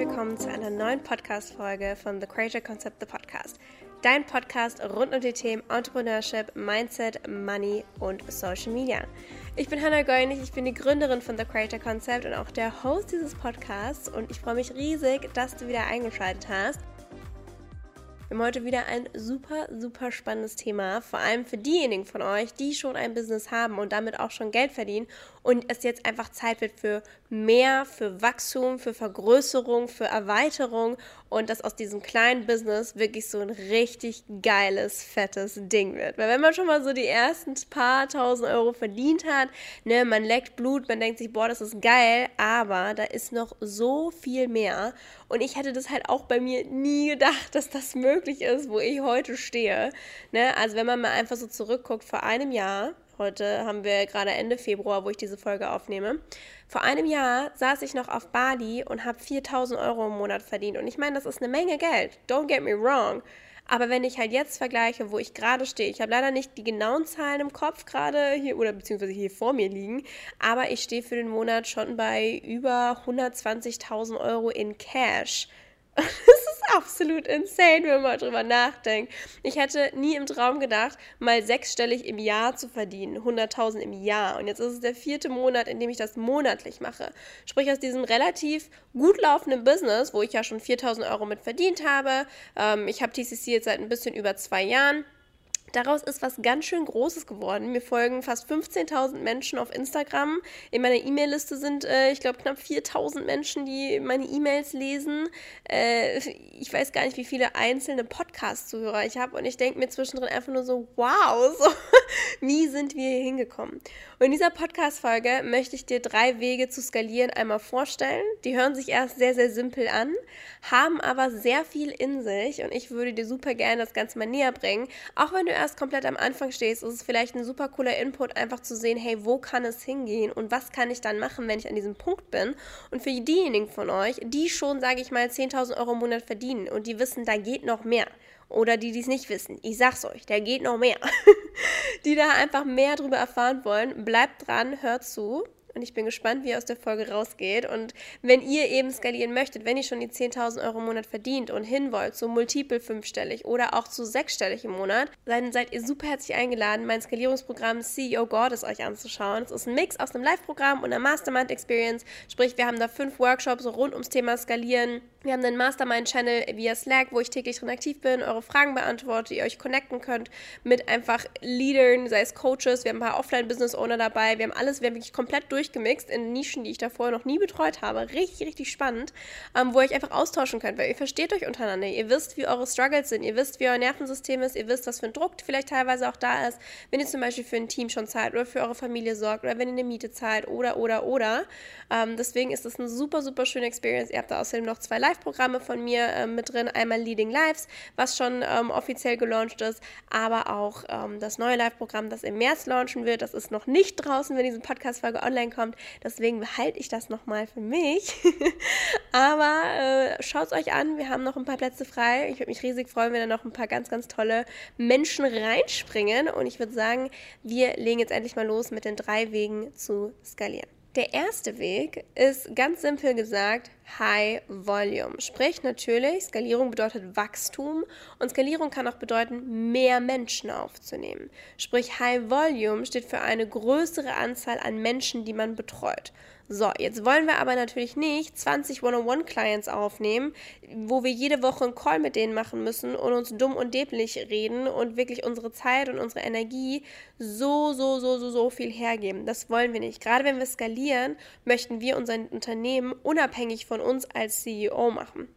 willkommen zu einer neuen Podcast-Folge von The Creator Concept, The Podcast. Dein Podcast rund um die Themen Entrepreneurship, Mindset, Money und Social Media. Ich bin Hannah Goinig, ich bin die Gründerin von The Creator Concept und auch der Host dieses Podcasts und ich freue mich riesig, dass du wieder eingeschaltet hast. Wir haben heute wieder ein super, super spannendes Thema, vor allem für diejenigen von euch, die schon ein Business haben und damit auch schon Geld verdienen und es jetzt einfach Zeit wird für mehr, für Wachstum, für Vergrößerung, für Erweiterung und dass aus diesem kleinen Business wirklich so ein richtig geiles, fettes Ding wird. Weil wenn man schon mal so die ersten paar tausend Euro verdient hat, ne, man leckt Blut, man denkt sich, boah, das ist geil, aber da ist noch so viel mehr und ich hätte das halt auch bei mir nie gedacht, dass das möglich ist, wo ich heute stehe. Ne? Also wenn man mal einfach so zurückguckt, vor einem Jahr Heute haben wir gerade Ende Februar, wo ich diese Folge aufnehme. Vor einem Jahr saß ich noch auf Bali und habe 4000 Euro im Monat verdient. Und ich meine, das ist eine Menge Geld. Don't get me wrong. Aber wenn ich halt jetzt vergleiche, wo ich gerade stehe, ich habe leider nicht die genauen Zahlen im Kopf gerade hier oder beziehungsweise hier vor mir liegen, aber ich stehe für den Monat schon bei über 120.000 Euro in Cash. Das absolut insane, wenn man mal drüber nachdenkt. Ich hätte nie im Traum gedacht, mal sechsstellig im Jahr zu verdienen, 100.000 im Jahr. Und jetzt ist es der vierte Monat, in dem ich das monatlich mache. Sprich, aus diesem relativ gut laufenden Business, wo ich ja schon 4.000 Euro mit verdient habe, ähm, ich habe TCC jetzt seit ein bisschen über zwei Jahren, Daraus ist was ganz schön Großes geworden. Mir folgen fast 15.000 Menschen auf Instagram. In meiner E-Mail-Liste sind, äh, ich glaube, knapp 4.000 Menschen, die meine E-Mails lesen. Äh, ich weiß gar nicht, wie viele einzelne Podcast-Zuhörer ich habe. Und ich denke mir zwischendrin einfach nur so, wow, so, wie sind wir hier hingekommen? Und in dieser Podcast-Folge möchte ich dir drei Wege zu skalieren einmal vorstellen. Die hören sich erst sehr, sehr simpel an, haben aber sehr viel in sich. Und ich würde dir super gerne das Ganze mal näher bringen. Auch wenn du erst komplett am Anfang stehst, ist es vielleicht ein super cooler Input, einfach zu sehen, hey, wo kann es hingehen und was kann ich dann machen, wenn ich an diesem Punkt bin. Und für diejenigen von euch, die schon, sage ich mal, 10.000 Euro im Monat verdienen und die wissen, da geht noch mehr. Oder die, die es nicht wissen, ich sag's euch, da geht noch mehr. die da einfach mehr drüber erfahren wollen, bleibt dran, hört zu. Und ich bin gespannt, wie ihr aus der Folge rausgeht. Und wenn ihr eben skalieren möchtet, wenn ihr schon die 10.000 Euro im Monat verdient und hin wollt, so multiple fünfstellig oder auch zu sechsstellig im Monat, dann seid ihr super herzlich eingeladen, mein Skalierungsprogramm CEO Goddess euch anzuschauen. Es ist ein Mix aus einem Live-Programm und einer Mastermind-Experience. Sprich, wir haben da fünf Workshops rund ums Thema Skalieren. Wir haben einen Mastermind-Channel via Slack, wo ich täglich drin aktiv bin, eure Fragen beantworte, ihr euch connecten könnt mit einfach Leadern, sei es Coaches. Wir haben ein paar Offline-Business-Owner dabei. Wir haben alles, wir haben wirklich komplett durch durchgemixt in Nischen, die ich davor noch nie betreut habe. Richtig, richtig spannend, ähm, wo ihr euch einfach austauschen könnt, weil ihr versteht euch untereinander. Ihr wisst, wie eure Struggles sind, ihr wisst, wie euer Nervensystem ist, ihr wisst, was für ein Druck vielleicht teilweise auch da ist, wenn ihr zum Beispiel für ein Team schon zahlt oder für eure Familie sorgt oder wenn ihr eine Miete zahlt oder, oder, oder. Ähm, deswegen ist das eine super, super schöne Experience. Ihr habt da außerdem noch zwei Live-Programme von mir äh, mit drin. Einmal Leading Lives, was schon ähm, offiziell gelauncht ist, aber auch ähm, das neue Live-Programm, das im März launchen wird. Das ist noch nicht draußen, wenn diese Podcast-Folge online reinkommt. Deswegen behalte ich das nochmal für mich. Aber äh, schaut es euch an, wir haben noch ein paar Plätze frei. Ich würde mich riesig freuen, wenn da noch ein paar ganz, ganz tolle Menschen reinspringen. Und ich würde sagen, wir legen jetzt endlich mal los mit den drei Wegen zu skalieren. Der erste Weg ist ganz simpel gesagt High Volume. Sprich natürlich, Skalierung bedeutet Wachstum und Skalierung kann auch bedeuten, mehr Menschen aufzunehmen. Sprich, High Volume steht für eine größere Anzahl an Menschen, die man betreut. So, jetzt wollen wir aber natürlich nicht 20 One-on-One-Clients aufnehmen, wo wir jede Woche einen Call mit denen machen müssen und uns dumm und dämlich reden und wirklich unsere Zeit und unsere Energie so, so, so, so, so viel hergeben. Das wollen wir nicht. Gerade wenn wir skalieren, möchten wir unser Unternehmen unabhängig von uns als CEO machen.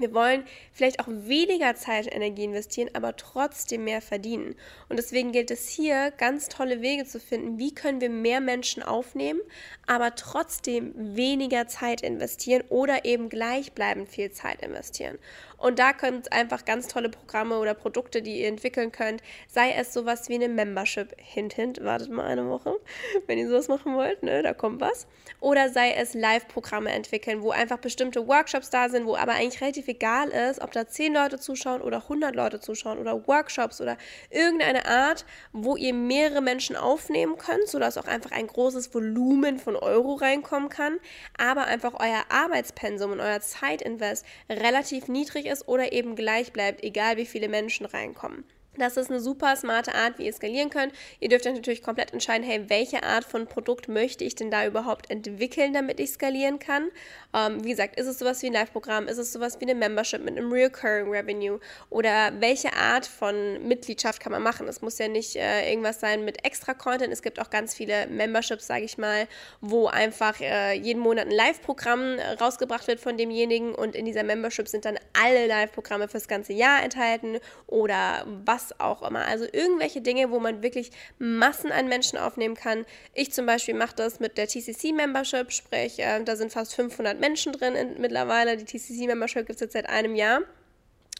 Wir wollen vielleicht auch weniger Zeit und Energie investieren, aber trotzdem mehr verdienen. Und deswegen gilt es hier, ganz tolle Wege zu finden, wie können wir mehr Menschen aufnehmen, aber trotzdem weniger Zeit investieren oder eben gleichbleibend viel Zeit investieren. Und da könnt einfach ganz tolle Programme oder Produkte, die ihr entwickeln könnt, sei es sowas wie eine Membership, hint, hint, wartet mal eine Woche, wenn ihr sowas machen wollt, ne, da kommt was. Oder sei es Live-Programme entwickeln, wo einfach bestimmte Workshops da sind, wo aber eigentlich relativ egal ist, ob da 10 Leute zuschauen oder 100 Leute zuschauen oder Workshops oder irgendeine Art, wo ihr mehrere Menschen aufnehmen könnt, sodass auch einfach ein großes Volumen von Euro reinkommen kann, aber einfach euer Arbeitspensum und euer Zeitinvest relativ niedrig ist oder eben gleich bleibt, egal wie viele Menschen reinkommen. Das ist eine super smarte Art, wie ihr skalieren könnt. Ihr dürft euch natürlich komplett entscheiden, hey, welche Art von Produkt möchte ich denn da überhaupt entwickeln, damit ich skalieren kann. Ähm, wie gesagt, ist es sowas wie ein Live-Programm, ist es sowas wie eine Membership mit einem Recurring Revenue oder welche Art von Mitgliedschaft kann man machen? Es muss ja nicht äh, irgendwas sein mit extra Content. Es gibt auch ganz viele Memberships, sage ich mal, wo einfach äh, jeden Monat ein Live-Programm rausgebracht wird von demjenigen und in dieser Membership sind dann alle Live-Programme fürs ganze Jahr enthalten oder was auch immer. Also irgendwelche Dinge, wo man wirklich Massen an Menschen aufnehmen kann. Ich zum Beispiel mache das mit der TCC-Membership, sprich, äh, da sind fast 500 Menschen drin in, mittlerweile. Die TCC-Membership gibt es jetzt seit einem Jahr.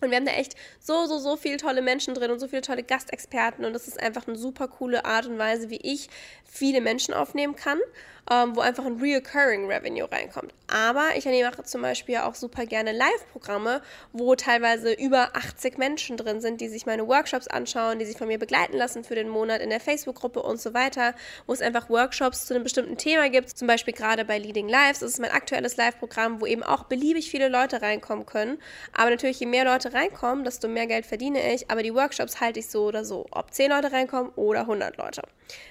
Und wir haben da echt so, so, so viele tolle Menschen drin und so viele tolle Gastexperten. Und das ist einfach eine super coole Art und Weise, wie ich viele Menschen aufnehmen kann ähm, wo einfach ein Reoccurring Revenue reinkommt. Aber ich mache zum Beispiel auch super gerne Live-Programme, wo teilweise über 80 Menschen drin sind, die sich meine Workshops anschauen, die sich von mir begleiten lassen für den Monat in der Facebook-Gruppe und so weiter, wo es einfach Workshops zu einem bestimmten Thema gibt. Zum Beispiel gerade bei Leading Lives, das ist mein aktuelles Live-Programm, wo eben auch beliebig viele Leute reinkommen können. Aber natürlich, je mehr Leute reinkommen, desto mehr Geld verdiene ich. Aber die Workshops halte ich so oder so, ob 10 Leute reinkommen oder 100 Leute.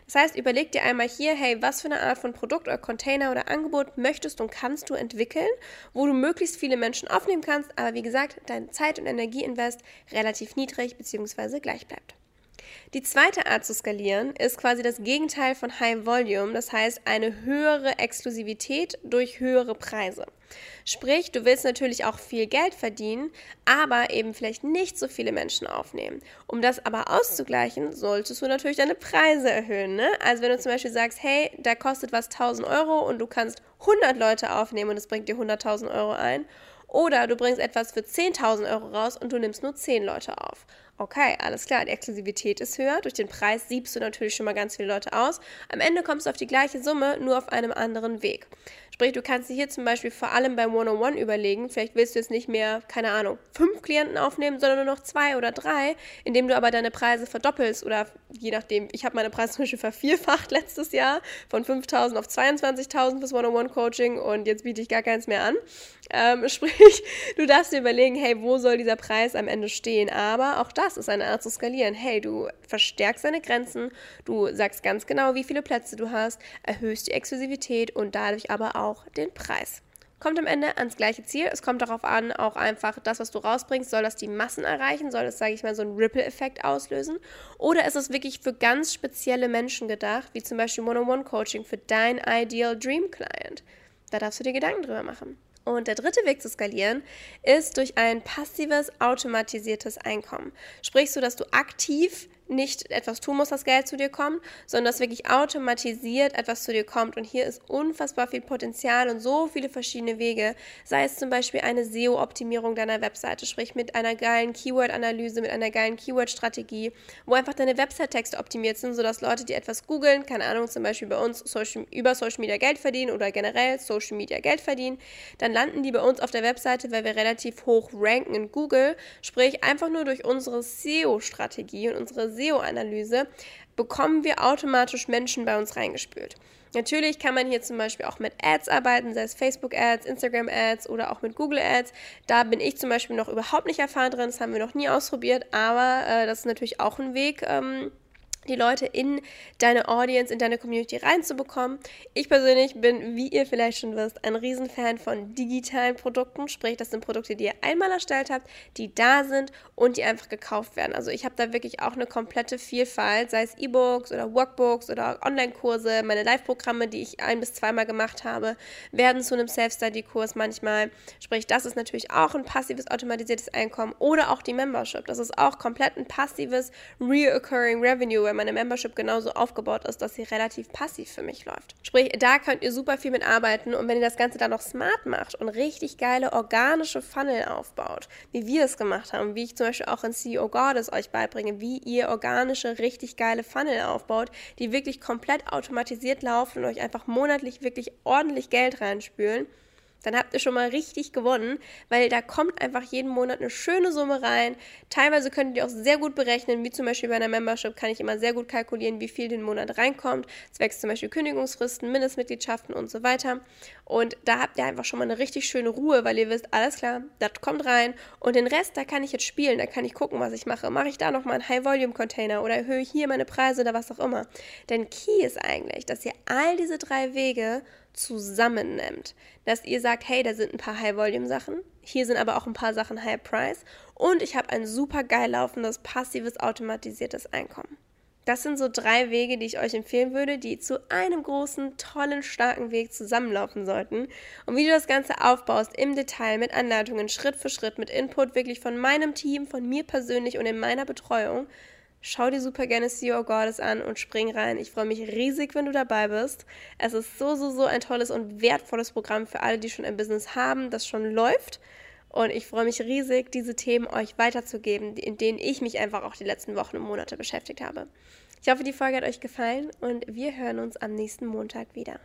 Das heißt, überleg dir einmal hier, hey, was für eine Art von Produkt oder Container oder Angebot möchtest und kannst du entwickeln, wo du möglichst viele Menschen aufnehmen kannst, aber wie gesagt, dein Zeit- und Energieinvest relativ niedrig bzw. gleich bleibt. Die zweite Art zu skalieren ist quasi das Gegenteil von High Volume, das heißt eine höhere Exklusivität durch höhere Preise. Sprich, du willst natürlich auch viel Geld verdienen, aber eben vielleicht nicht so viele Menschen aufnehmen. Um das aber auszugleichen, solltest du natürlich deine Preise erhöhen. Ne? Also wenn du zum Beispiel sagst, hey, da kostet was 1000 Euro und du kannst 100 Leute aufnehmen und es bringt dir 100.000 Euro ein. Oder du bringst etwas für 10.000 Euro raus und du nimmst nur 10 Leute auf. Okay, alles klar, die Exklusivität ist höher. Durch den Preis siebst du natürlich schon mal ganz viele Leute aus. Am Ende kommst du auf die gleiche Summe, nur auf einem anderen Weg. Sprich, du kannst dir hier zum Beispiel vor allem beim One-on-One überlegen, vielleicht willst du jetzt nicht mehr, keine Ahnung, fünf Klienten aufnehmen, sondern nur noch zwei oder drei, indem du aber deine Preise verdoppelst oder je nachdem, ich habe meine Preise zum Beispiel vervierfacht letztes Jahr von 5.000 auf 22.000 fürs One-on-One-Coaching und jetzt biete ich gar keins mehr an. Ähm, sprich, du darfst dir überlegen, hey, wo soll dieser Preis am Ende stehen? Aber auch das ist eine Art zu skalieren. Hey, du verstärkst deine Grenzen, du sagst ganz genau, wie viele Plätze du hast, erhöhst die Exklusivität und dadurch aber auch auch den Preis. Kommt am Ende ans gleiche Ziel. Es kommt darauf an, auch einfach das, was du rausbringst, soll das die Massen erreichen? Soll das, sage ich mal, so einen Ripple-Effekt auslösen? Oder ist es wirklich für ganz spezielle Menschen gedacht, wie zum Beispiel One-on-One-Coaching für dein Ideal Dream Client? Da darfst du dir Gedanken drüber machen. Und der dritte Weg zu skalieren ist durch ein passives, automatisiertes Einkommen. Sprich, so dass du aktiv nicht etwas tun musst, dass Geld zu dir kommt, sondern dass wirklich automatisiert etwas zu dir kommt. Und hier ist unfassbar viel Potenzial und so viele verschiedene Wege. Sei es zum Beispiel eine SEO-Optimierung deiner Webseite, sprich mit einer geilen Keyword-Analyse, mit einer geilen Keyword-Strategie, wo einfach deine Website-Texte optimiert sind, sodass Leute, die etwas googeln, keine Ahnung, zum Beispiel bei uns Social, über Social Media Geld verdienen oder generell Social Media Geld verdienen, dann landen die bei uns auf der Webseite, weil wir relativ hoch ranken in Google, sprich einfach nur durch unsere SEO-Strategie und unsere SEO-Analyse bekommen wir automatisch Menschen bei uns reingespült. Natürlich kann man hier zum Beispiel auch mit Ads arbeiten, sei es Facebook-Ads, Instagram-Ads oder auch mit Google-Ads. Da bin ich zum Beispiel noch überhaupt nicht erfahren drin, das haben wir noch nie ausprobiert, aber äh, das ist natürlich auch ein Weg, ähm, die Leute in deine Audience, in deine Community reinzubekommen. Ich persönlich bin, wie ihr vielleicht schon wisst, ein Riesenfan von digitalen Produkten. Sprich, das sind Produkte, die ihr einmal erstellt habt, die da sind und die einfach gekauft werden. Also ich habe da wirklich auch eine komplette Vielfalt, sei es E-Books oder Workbooks oder Online-Kurse. Meine Live-Programme, die ich ein- bis zweimal gemacht habe, werden zu einem Self-Study-Kurs manchmal. Sprich, das ist natürlich auch ein passives automatisiertes Einkommen oder auch die Membership. Das ist auch komplett ein passives Reoccurring Revenue, meine Membership genauso aufgebaut ist, dass sie relativ passiv für mich läuft. Sprich, da könnt ihr super viel mit arbeiten und wenn ihr das Ganze dann noch smart macht und richtig geile organische Funnel aufbaut, wie wir es gemacht haben, wie ich zum Beispiel auch in CEO Goddess euch beibringe, wie ihr organische, richtig geile Funnel aufbaut, die wirklich komplett automatisiert laufen und euch einfach monatlich wirklich ordentlich Geld reinspülen, dann habt ihr schon mal richtig gewonnen, weil da kommt einfach jeden Monat eine schöne Summe rein. Teilweise könnt ihr auch sehr gut berechnen, wie zum Beispiel bei einer Membership kann ich immer sehr gut kalkulieren, wie viel den Monat reinkommt. Es zum Beispiel Kündigungsfristen, Mindestmitgliedschaften und so weiter. Und da habt ihr einfach schon mal eine richtig schöne Ruhe, weil ihr wisst, alles klar, das kommt rein. Und den Rest, da kann ich jetzt spielen, da kann ich gucken, was ich mache. Mache ich da nochmal einen High-Volume-Container oder erhöhe ich hier meine Preise oder was auch immer. Denn Key ist eigentlich, dass ihr all diese drei Wege zusammennimmt. Dass ihr sagt, hey, da sind ein paar High-Volume-Sachen, hier sind aber auch ein paar Sachen High-Price und ich habe ein super geil laufendes, passives, automatisiertes Einkommen. Das sind so drei Wege, die ich euch empfehlen würde, die zu einem großen, tollen, starken Weg zusammenlaufen sollten. Und wie du das Ganze aufbaust im Detail mit Anleitungen, Schritt für Schritt, mit Input wirklich von meinem Team, von mir persönlich und in meiner Betreuung, Schau dir super gerne CEO Goddess an und spring rein. Ich freue mich riesig, wenn du dabei bist. Es ist so, so, so ein tolles und wertvolles Programm für alle, die schon ein Business haben, das schon läuft. Und ich freue mich riesig, diese Themen euch weiterzugeben, in denen ich mich einfach auch die letzten Wochen und Monate beschäftigt habe. Ich hoffe, die Folge hat euch gefallen und wir hören uns am nächsten Montag wieder.